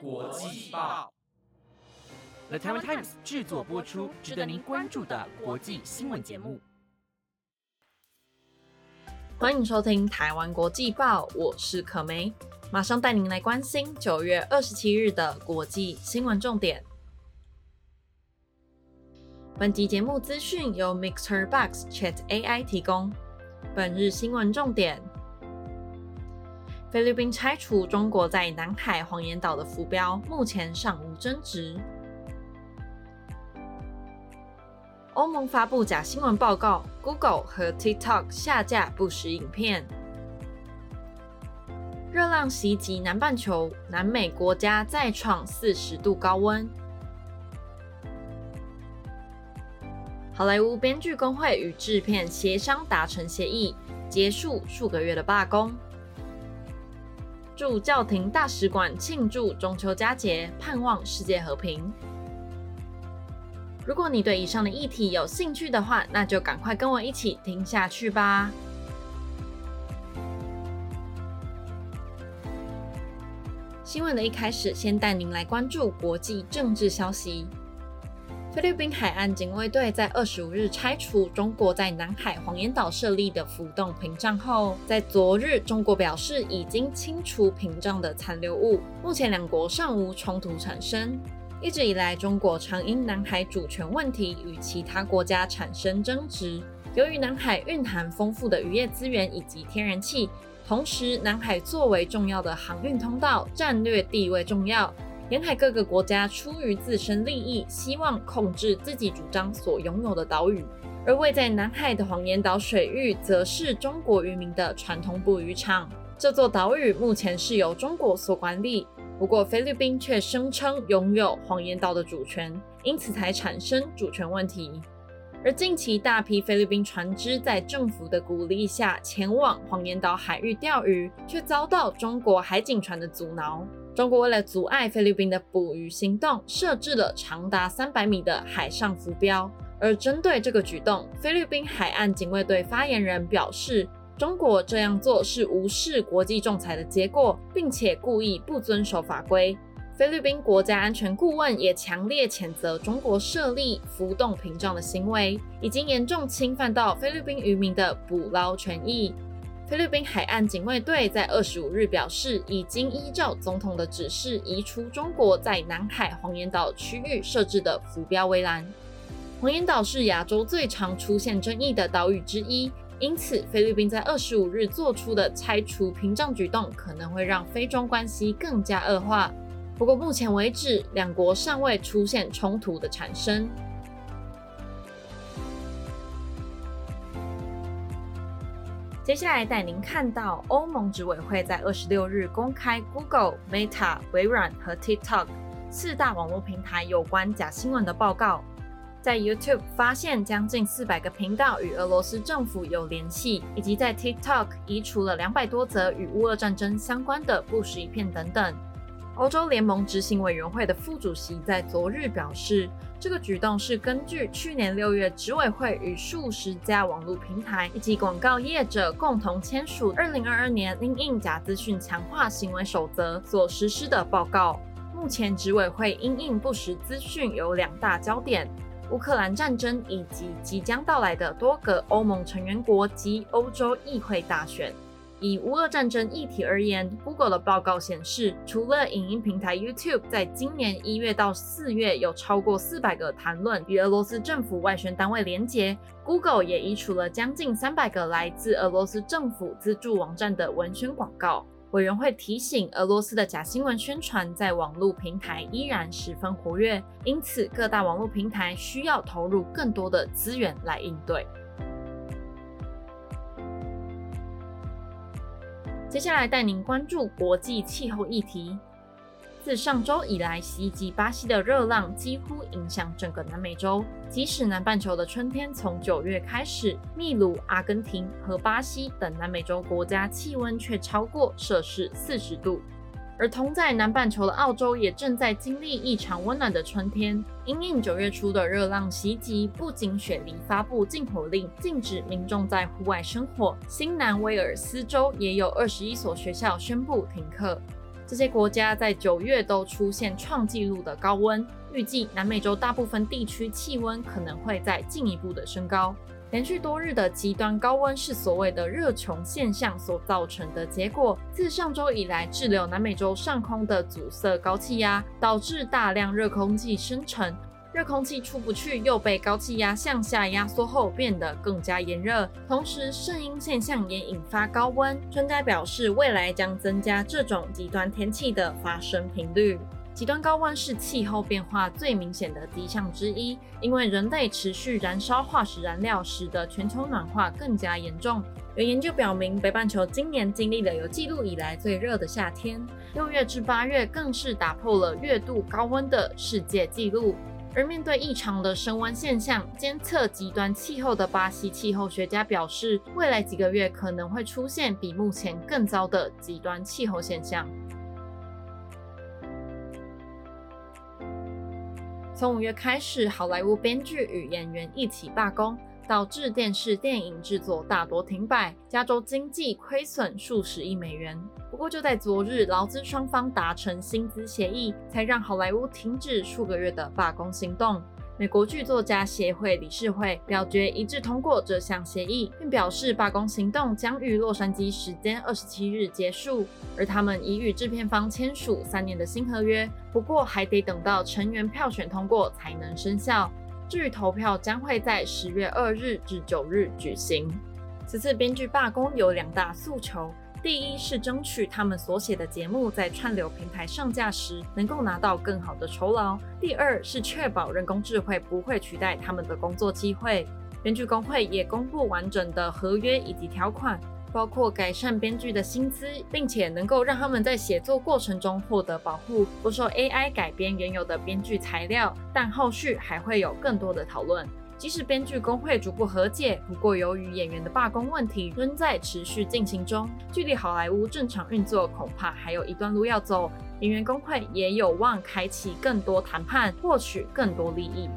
国际报，The Taiwan Times 制作播出，值得您关注的国际新闻节目。欢迎收听台湾国际报，我是可梅，马上带您来关心九月二十七日的国际新闻重点。本集节目资讯由 Mixer Box Chat AI 提供。本日新闻重点。菲律宾拆除中国在南海黄岩岛的浮标，目前尚无争执。欧盟发布假新闻报告，Google 和 TikTok 下架不实影片。热浪袭击南半球，南美国家再创四十度高温。好莱坞编剧工会与制片协商达成协议，结束数个月的罢工。驻教廷大使馆庆祝中秋佳节，盼望世界和平。如果你对以上的议题有兴趣的话，那就赶快跟我一起听下去吧。新闻的一开始，先带您来关注国际政治消息。菲律宾海岸警卫队在二十五日拆除中国在南海黄岩岛设立的浮动屏障后，在昨日，中国表示已经清除屏障的残留物，目前两国尚无冲突产生。一直以来，中国常因南海主权问题与其他国家产生争执。由于南海蕴含丰富的渔业资源以及天然气，同时南海作为重要的航运通道，战略地位重要。沿海各个国家出于自身利益，希望控制自己主张所拥有的岛屿，而位在南海的黄岩岛水域，则是中国渔民的传统捕鱼场。这座岛屿目前是由中国所管理，不过菲律宾却声称拥有黄岩岛的主权，因此才产生主权问题。而近期大批菲律宾船只在政府的鼓励下前往黄岩岛海域钓鱼，却遭到中国海警船的阻挠。中国为了阻碍菲律宾的捕鱼行动，设置了长达三百米的海上浮标。而针对这个举动，菲律宾海岸警卫队发言人表示，中国这样做是无视国际仲裁的结果，并且故意不遵守法规。菲律宾国家安全顾问也强烈谴责中国设立浮动屏障的行为，已经严重侵犯到菲律宾渔民的捕捞权益。菲律宾海岸警卫队在二十五日表示，已经依照总统的指示移除中国在南海黄岩岛区域设置的浮标围栏。黄岩岛是亚洲最常出现争议的岛屿之一，因此菲律宾在二十五日做出的拆除屏障举动，可能会让菲中关系更加恶化。不过目前为止，两国尚未出现冲突的产生。接下来带您看到欧盟执委会在二十六日公开 Google、Meta、微软和 TikTok 四大网络平台有关假新闻的报告，在 YouTube 发现将近四百个频道与俄罗斯政府有联系，以及在 TikTok 移除了两百多则与乌俄战争相关的不实影片等等。欧洲联盟执行委员会的副主席在昨日表示，这个举动是根据去年六月执委会与数十家网络平台以及广告业者共同签署《二零二二年因应假资讯强化行为守则》所实施的报告。目前执委会因应不实资讯有两大焦点：乌克兰战争以及即将到来的多个欧盟成员国及欧洲议会大选。以乌俄战争议题而言，Google 的报告显示，除了影音平台 YouTube 在今年一月到四月有超过四百个谈论与俄罗斯政府外宣单位连结，Google 也移除了将近三百个来自俄罗斯政府资助网站的文宣广告。委员会提醒，俄罗斯的假新闻宣传在网络平台依然十分活跃，因此各大网络平台需要投入更多的资源来应对。接下来带您关注国际气候议题。自上周以来，袭击巴西的热浪几乎影响整个南美洲。即使南半球的春天从九月开始，秘鲁、阿根廷和巴西等南美洲国家气温却超过摄氏四十度。而同在南半球的澳洲也正在经历异常温暖的春天。因应九月初的热浪袭击，不仅雪梨发布禁火令，禁止民众在户外生火，新南威尔斯州也有二十一所学校宣布停课。这些国家在九月都出现创纪录的高温，预计南美洲大部分地区气温可能会再进一步的升高。连续多日的极端高温是所谓的热穹现象所造成的结果。自上周以来，滞留南美洲上空的阻塞高气压，导致大量热空气生成。热空气出不去，又被高气压向下压缩后，变得更加炎热。同时，圣婴现象也引发高温。专家表示，未来将增加这种极端天气的发生频率。极端高温是气候变化最明显的迹象之一，因为人类持续燃烧化石燃料，使得全球暖化更加严重。有研究表明，北半球今年经历了有记录以来最热的夏天，六月至八月更是打破了月度高温的世界纪录。而面对异常的升温现象，监测极端气候的巴西气候学家表示，未来几个月可能会出现比目前更糟的极端气候现象。从五月开始，好莱坞编剧与演员一起罢工，导致电视电影制作大多停摆，加州经济亏损数十亿美元。不过，就在昨日，劳资双方达成薪资协议，才让好莱坞停止数个月的罢工行动。美国剧作家协会理事会表决一致通过这项协议，并表示罢工行动将于洛杉矶时间二十七日结束，而他们已与制片方签署三年的新合约。不过，还得等到成员票选通过才能生效。至于投票，将会在十月二日至九日举行。此次编剧罢工有两大诉求。第一是争取他们所写的节目在串流平台上架时能够拿到更好的酬劳；第二是确保人工智慧不会取代他们的工作机会。编剧工会也公布完整的合约以及条款，包括改善编剧的薪资，并且能够让他们在写作过程中获得保护，不受 AI 改编原有的编剧材料。但后续还会有更多的讨论。即使编剧工会逐步和解，不过由于演员的罢工问题仍在持续进行中，距离好莱坞正常运作恐怕还有一段路要走。演员工会也有望开启更多谈判，获取更多利益。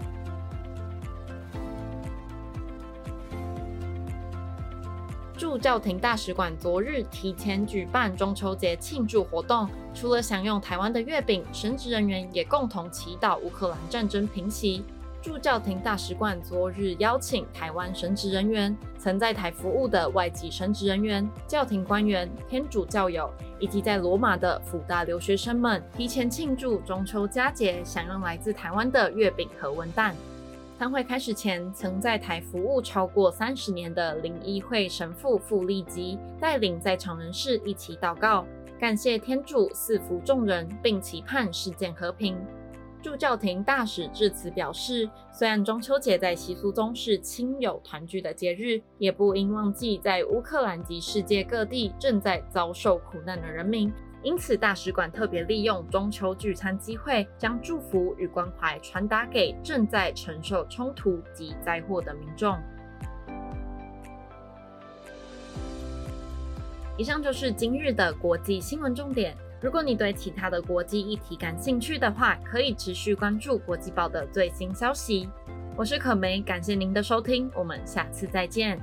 驻教廷大使馆昨日提前举办中秋节庆祝活动，除了享用台湾的月饼，神职人员也共同祈祷乌克兰战争平息。驻教廷大使馆昨日邀请台湾神职人员、曾在台服务的外籍神职人员、教廷官员、天主教友，以及在罗马的辅大留学生们，提前庆祝中秋佳节，享用来自台湾的月饼和文旦。参会开始前，曾在台服务超过三十年的灵一会神父傅立吉带领在场人士一起祷告，感谢天主赐福众人，并期盼世界和平。驻教廷大使致辞表示，虽然中秋节在习俗中是亲友团聚的节日，也不应忘记在乌克兰及世界各地正在遭受苦难的人民。因此，大使馆特别利用中秋聚餐机会，将祝福与关怀传达给正在承受冲突及灾祸的民众。以上就是今日的国际新闻重点。如果你对其他的国际议题感兴趣的话，可以持续关注国际报的最新消息。我是可梅，感谢您的收听，我们下次再见。